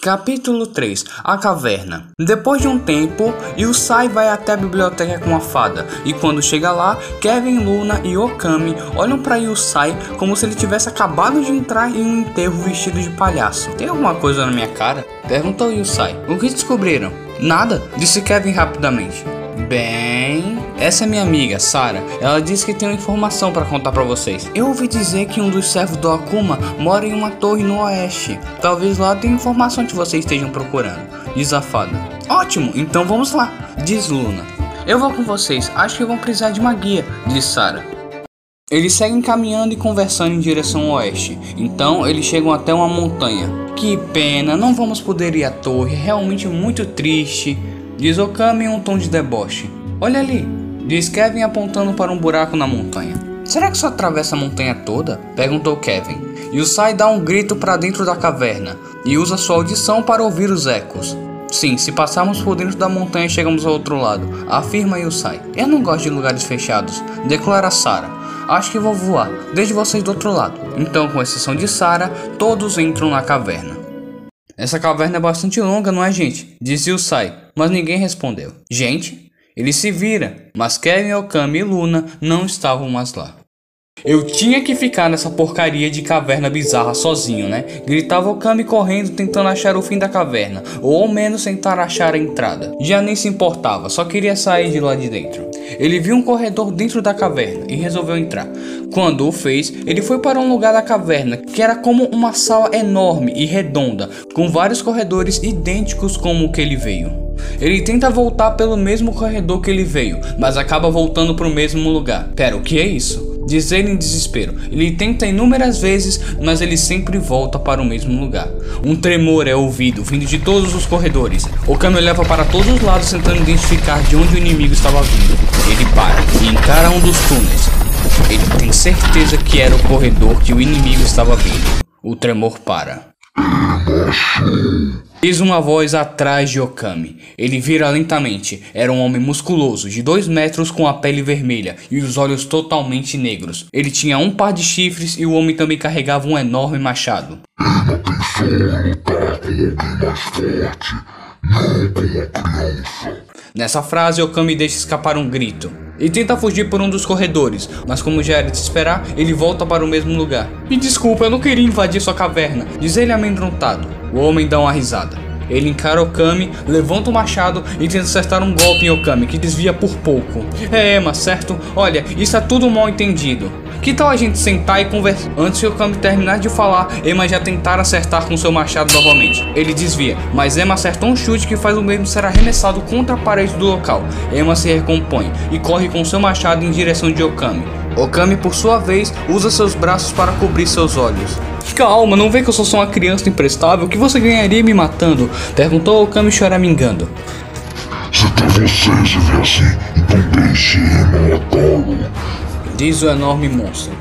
Capítulo 3 A Caverna Depois de um tempo, Yusai vai até a biblioteca com a fada, e quando chega lá, Kevin, Luna e Okami olham para Yusai como se ele tivesse acabado de entrar em um enterro vestido de palhaço. Tem alguma coisa na minha cara? Perguntou Yusai. O que descobriram? Nada, disse Kevin rapidamente. Bem, essa é minha amiga, Sara. Ela disse que tem uma informação para contar para vocês. Eu ouvi dizer que um dos servos do Akuma mora em uma torre no oeste. Talvez lá tenha informação que vocês estejam procurando. Diz a fada. Ótimo, então vamos lá, diz Luna. Eu vou com vocês, acho que vão precisar de uma guia, diz Sara. Eles seguem caminhando e conversando em direção ao oeste. Então eles chegam até uma montanha. Que pena, não vamos poder ir à torre, realmente muito triste. Diz Okami em um tom de deboche. Olha ali, diz Kevin apontando para um buraco na montanha. Será que só atravessa a montanha toda? Perguntou Kevin. Yusai dá um grito para dentro da caverna e usa sua audição para ouvir os ecos. Sim, se passarmos por dentro da montanha chegamos ao outro lado, afirma Yusai. Eu não gosto de lugares fechados, declara Sara. Acho que vou voar, desde vocês do outro lado. Então, com exceção de Sara, todos entram na caverna. Essa caverna é bastante longa, não é, gente? Disse Yusai, mas ninguém respondeu. Gente? Ele se vira, mas Kevin, Okami e Luna não estavam mais lá. Eu tinha que ficar nessa porcaria de caverna bizarra sozinho, né? Gritava Okami correndo tentando achar o fim da caverna, ou ao menos tentar achar a entrada. Já nem se importava, só queria sair de lá de dentro. Ele viu um corredor dentro da caverna e resolveu entrar. Quando o fez, ele foi para um lugar da caverna que era como uma sala enorme e redonda, com vários corredores idênticos como o que ele veio. Ele tenta voltar pelo mesmo corredor que ele veio, mas acaba voltando para o mesmo lugar. Pera, o que é isso? Diz ele em desespero. Ele tenta inúmeras vezes, mas ele sempre volta para o mesmo lugar. Um tremor é ouvido, vindo de todos os corredores. O câmbio leva para todos os lados, tentando identificar de onde o inimigo estava vindo. Ele para e encara um dos túneis. Ele tem certeza que era o corredor que o inimigo estava vindo. O tremor para. Diz uma voz atrás de Okami. Ele vira lentamente. Era um homem musculoso, de dois metros, com a pele vermelha e os olhos totalmente negros. Ele tinha um par de chifres e o homem também carregava um enorme machado. Ele pensou em lutar com alguém mais forte, não com uma criança. Nessa frase, Okami deixa escapar um grito. E tenta fugir por um dos corredores, mas como já era de esperar, ele volta para o mesmo lugar. Me desculpa, eu não queria invadir sua caverna, diz ele amedrontado. O homem dá uma risada. Ele encara Okami, levanta o machado e tenta acertar um golpe em Okami, que desvia por pouco. É Emma, certo? Olha, isso é tudo mal entendido. Que tal a gente sentar e conversar? Antes de Okami terminar de falar, Emma já tentar acertar com seu machado novamente. Ele desvia, mas Emma acerta um chute que faz o mesmo ser arremessado contra a parede do local. Emma se recompõe e corre com seu machado em direção de Okami. Okami, por sua vez, usa seus braços para cobrir seus olhos. Calma, não vê que eu sou só uma criança imprestável? O que você ganharia me matando? Perguntou Okami choramingando. Se até você se vê assim, então deixe eu matá-lo. Diz o enorme monstro.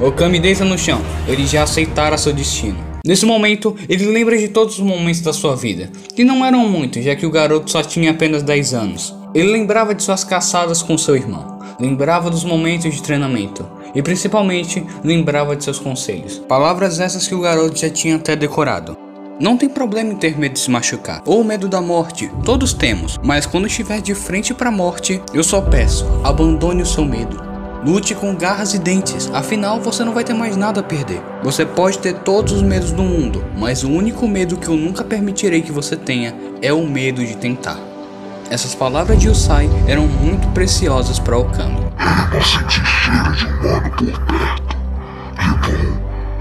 Okami deita no chão, ele já aceitara seu destino. Nesse momento, ele lembra de todos os momentos da sua vida, que não eram muitos, já que o garoto só tinha apenas 10 anos. Ele lembrava de suas caçadas com seu irmão, lembrava dos momentos de treinamento e principalmente lembrava de seus conselhos. Palavras essas que o garoto já tinha até decorado. Não tem problema em ter medo de se machucar ou medo da morte, todos temos, mas quando estiver de frente para a morte, eu só peço, abandone o seu medo. Lute com garras e dentes, afinal você não vai ter mais nada a perder. Você pode ter todos os medos do mundo, mas o único medo que eu nunca permitirei que você tenha é o medo de tentar. Essas palavras de Usai eram muito preciosas para Okami. Ele não sente cheiro de humano por perto.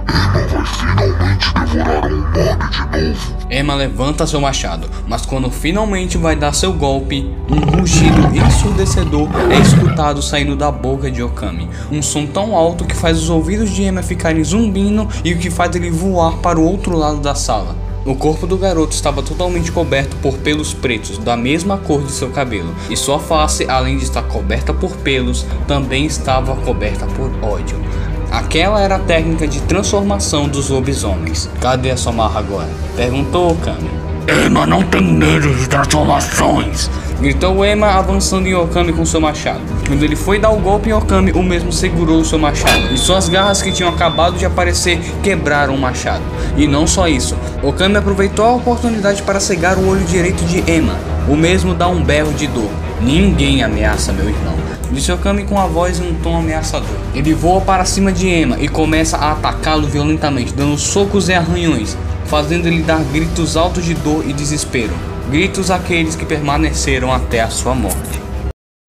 Vai finalmente devorar um humano de novo. Emma levanta seu machado, mas quando finalmente vai dar seu golpe, um rugido ensurdecedor é escutado saindo da boca de Okami. Um som tão alto que faz os ouvidos de Emma ficarem zumbindo e o que faz ele voar para o outro lado da sala. O corpo do garoto estava totalmente coberto por pelos pretos, da mesma cor de seu cabelo, e sua face, além de estar coberta por pelos, também estava coberta por ódio. Aquela era a técnica de transformação dos lobisomens. Cadê a sua marra agora? Perguntou Okami. Emma não tem medo de transformações. Gritou Ema avançando em Okami com seu machado. Quando ele foi dar o golpe em Okami, o mesmo segurou o seu machado. E suas garras que tinham acabado de aparecer quebraram o machado. E não só isso, Okami aproveitou a oportunidade para cegar o olho direito de Ema. O mesmo dá um berro de dor. Ninguém ameaça meu irmão. Disse Okami com a voz em um tom ameaçador. Ele voa para cima de Ema e começa a atacá-lo violentamente, dando socos e arranhões, fazendo ele dar gritos altos de dor e desespero gritos aqueles que permaneceram até a sua morte.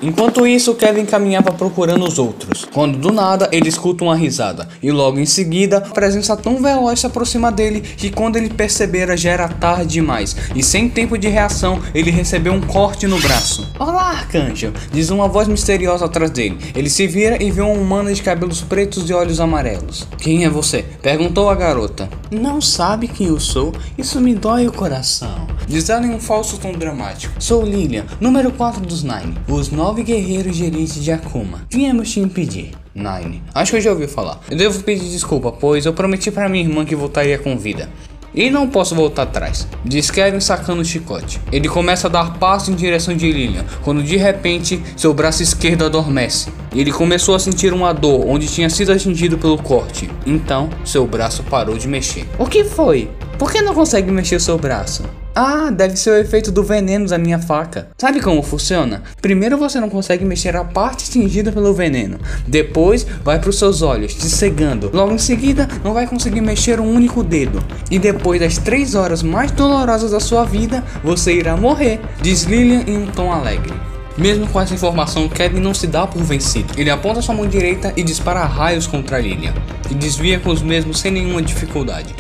Enquanto isso, Kevin caminhava procurando os outros, quando do nada ele escuta uma risada, e logo em seguida, a presença tão veloz se aproxima dele que quando ele percebera já era tarde demais, e sem tempo de reação, ele recebeu um corte no braço. Olá, arcanjo, diz uma voz misteriosa atrás dele. Ele se vira e vê uma humana de cabelos pretos e olhos amarelos. Quem é você? perguntou a garota. Não sabe quem eu sou? Isso me dói o coração. Diz ela em um falso tom dramático. Sou Lilian, número 4 dos Nine, os nove guerreiros elite de Akuma. Viemos te impedir. Nine. Acho que eu já ouvi falar. Eu devo pedir desculpa, pois eu prometi para minha irmã que voltaria com vida. E não posso voltar atrás, diz Kevin sacando o chicote. Ele começa a dar passos em direção de Lilian, quando de repente seu braço esquerdo adormece. Ele começou a sentir uma dor onde tinha sido atingido pelo corte. Então, seu braço parou de mexer. O que foi? Por que não consegue mexer seu braço? Ah, deve ser o efeito do veneno da minha faca. Sabe como funciona? Primeiro você não consegue mexer a parte atingida pelo veneno. Depois vai para os seus olhos, te cegando. Logo em seguida, não vai conseguir mexer um único dedo. E depois das três horas mais dolorosas da sua vida, você irá morrer. Diz Lilian em um tom alegre. Mesmo com essa informação, Kevin não se dá por vencido. Ele aponta sua mão direita e dispara raios contra Lilian, que desvia com os mesmos sem nenhuma dificuldade.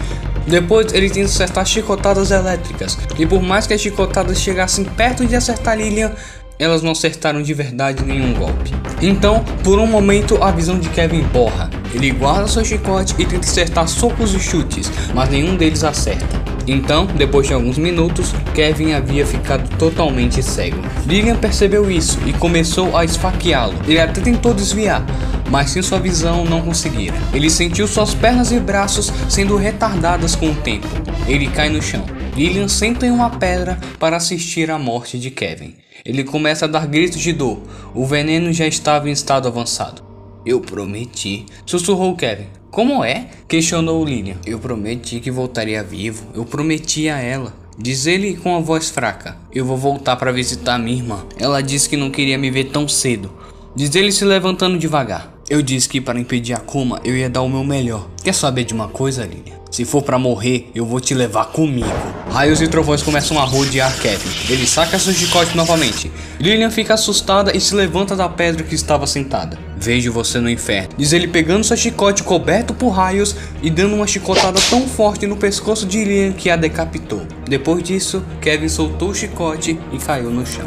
Depois ele tenta acertar chicotadas elétricas, e por mais que as chicotadas chegassem perto de acertar Lilian, elas não acertaram de verdade nenhum golpe. Então, por um momento, a visão de Kevin borra. Ele guarda seu chicote e tenta acertar socos e chutes, mas nenhum deles acerta. Então, depois de alguns minutos, Kevin havia ficado totalmente cego. Lilian percebeu isso e começou a esfaqueá-lo. Ele até tentou desviar, mas sem sua visão não conseguira. Ele sentiu suas pernas e braços sendo retardadas com o tempo. Ele cai no chão. Lilian senta em uma pedra para assistir à morte de Kevin. Ele começa a dar gritos de dor. O veneno já estava em estado avançado. Eu prometi, sussurrou Kevin. Como é? questionou Lilian. Eu prometi que voltaria vivo. Eu prometi a ela. Diz ele com a voz fraca. Eu vou voltar para visitar minha irmã. Ela disse que não queria me ver tão cedo. Diz ele se levantando devagar. Eu disse que para impedir a Kuma eu ia dar o meu melhor. Quer saber de uma coisa, Lilian? Se for para morrer, eu vou te levar comigo. Raios e trovões começam a rodear Kevin. Ele saca seu chicote novamente. Lilian fica assustada e se levanta da pedra que estava sentada. Vejo você no inferno. Diz ele pegando seu chicote coberto por raios e dando uma chicotada tão forte no pescoço de Lilian que a decapitou. Depois disso, Kevin soltou o chicote e caiu no chão.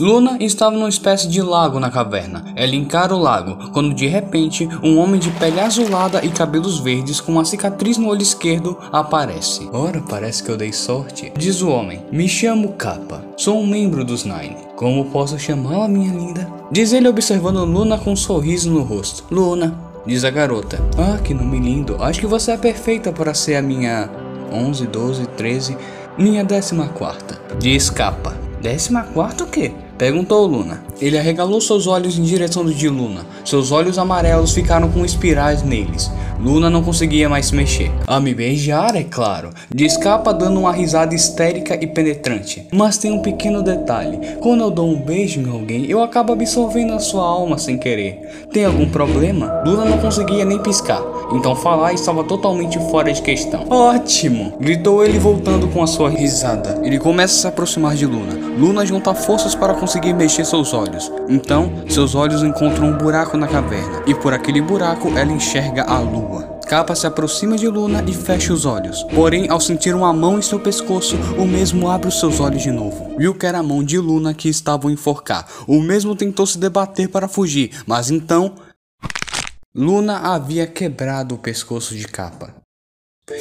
Luna estava numa espécie de lago na caverna. Ela encara o lago, quando de repente um homem de pele azulada e cabelos verdes com uma cicatriz no olho esquerdo aparece. Ora, parece que eu dei sorte, diz o homem. Me chamo Kappa, sou um membro dos Nine. Como posso chamá-la, minha linda? Diz ele observando Luna com um sorriso no rosto. Luna, diz a garota. Ah, que nome lindo. Acho que você é perfeita para ser a minha 11, 12, 13, minha décima quarta. Diz. Décima quarta o quê? Perguntou Luna. Ele arregalou seus olhos em direção de Luna. Seus olhos amarelos ficaram com espirais neles. Luna não conseguia mais se mexer. A me beijar, é claro. De escapa dando uma risada histérica e penetrante. Mas tem um pequeno detalhe. Quando eu dou um beijo em alguém, eu acabo absorvendo a sua alma sem querer. Tem algum problema? Luna não conseguia nem piscar. Então falar estava totalmente fora de questão. Ótimo! Gritou ele voltando com a sua risada. Ele começa a se aproximar de Luna. Luna junta forças para conseguir mexer seus olhos. Então, seus olhos encontram um buraco na caverna. E por aquele buraco ela enxerga a lua. Capa se aproxima de Luna e fecha os olhos. Porém, ao sentir uma mão em seu pescoço, o mesmo abre os seus olhos de novo. Viu que era a mão de Luna que estava a enforcar. O mesmo tentou se debater para fugir, mas então Luna havia quebrado o pescoço de capa.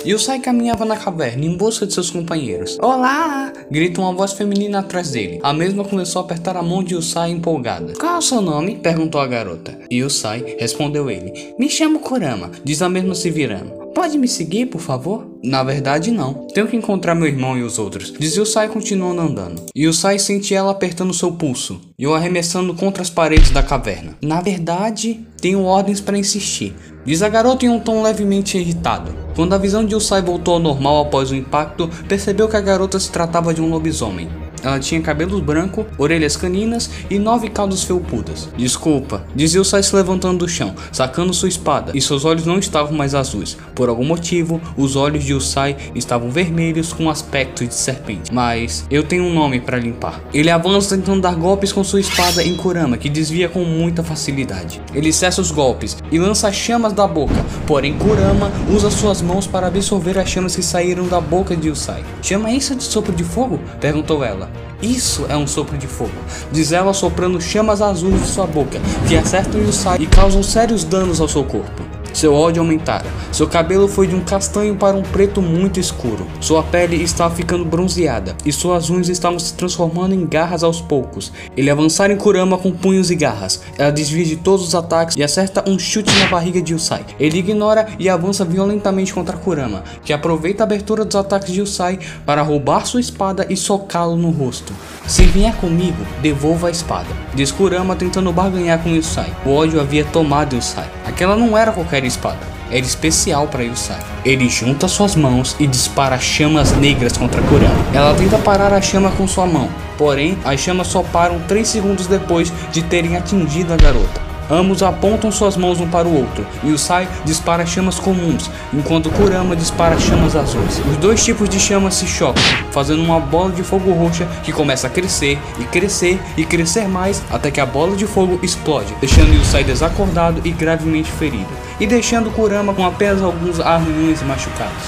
Yusai caminhava na caverna em busca de seus companheiros. Olá! grita uma voz feminina atrás dele. A mesma começou a apertar a mão de Yusai empolgada. Qual é o seu nome? perguntou a garota. Yusai respondeu ele. Me chamo Kurama, diz a mesma se virando. Pode me seguir, por favor? Na verdade, não. Tenho que encontrar meu irmão e os outros. Diz Yusai continuando andando. Yusai sente ela apertando seu pulso e o arremessando contra as paredes da caverna. Na verdade, tenho ordens para insistir. Diz a garota em um tom levemente irritado. Quando a visão de Yusai voltou ao normal após o impacto, percebeu que a garota se tratava de um lobisomem. Ela tinha cabelos brancos, orelhas caninas e nove caudas felpudas. Desculpa, dizia o Sai se levantando do chão, sacando sua espada, e seus olhos não estavam mais azuis. Por algum motivo, os olhos de Usai estavam vermelhos com aspecto de serpente. Mas eu tenho um nome para limpar. Ele avança tentando dar golpes com sua espada em Kurama, que desvia com muita facilidade. Ele cessa os golpes e lança chamas da boca, porém Kurama usa suas mãos para absorver as chamas que saíram da boca de Usai. Chama isso de sopro de fogo? perguntou ela. Isso é um sopro de fogo, diz ela soprando chamas azuis de sua boca, que acertam Yusai e causam sérios danos ao seu corpo. Seu ódio aumentara. Seu cabelo foi de um castanho para um preto muito escuro. Sua pele estava ficando bronzeada e suas unhas estavam se transformando em garras aos poucos. Ele avançara em Kurama com punhos e garras. Ela desvia de todos os ataques e acerta um chute na barriga de Usai. Ele ignora e avança violentamente contra Kurama, que aproveita a abertura dos ataques de Usai para roubar sua espada e socá-lo no rosto. Se vier comigo, devolva a espada. Diz Kurama tentando barganhar com Usai. O ódio havia tomado Usai. Aquela não era qualquer espada, era especial para Yusai. Ele junta suas mãos e dispara chamas negras contra Kurama. Ela tenta parar a chama com sua mão, porém as chamas só param 3 segundos depois de terem atingido a garota. Ambos apontam suas mãos um para o outro, e Sai dispara chamas comuns, enquanto Kurama dispara chamas azuis. Os dois tipos de chamas se chocam, fazendo uma bola de fogo roxa que começa a crescer e crescer e crescer mais até que a bola de fogo explode, deixando Yusai desacordado e gravemente ferido, e deixando Kurama com apenas alguns arranhões machucados.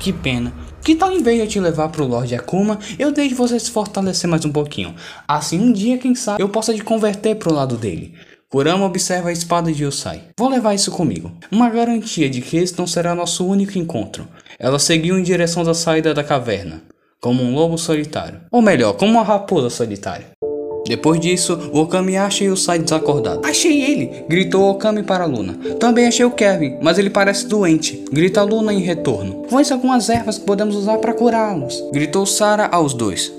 Que pena. Que tal em vez de eu te levar pro Lorde Akuma, eu deixe você se fortalecer mais um pouquinho. Assim um dia, quem sabe, eu possa te converter pro lado dele. Kurama observa a espada de Yosai. Vou levar isso comigo. Uma garantia de que esse não será nosso único encontro. Ela seguiu em direção da saída da caverna, como um lobo solitário. Ou melhor, como uma raposa solitária. Depois disso, Okami acha Yosai desacordado. Achei ele! Gritou Okami para Luna. Também achei o Kevin, mas ele parece doente. Grita Luna em retorno. Vamos algumas ervas que podemos usar para curá-los. Gritou Sara aos dois.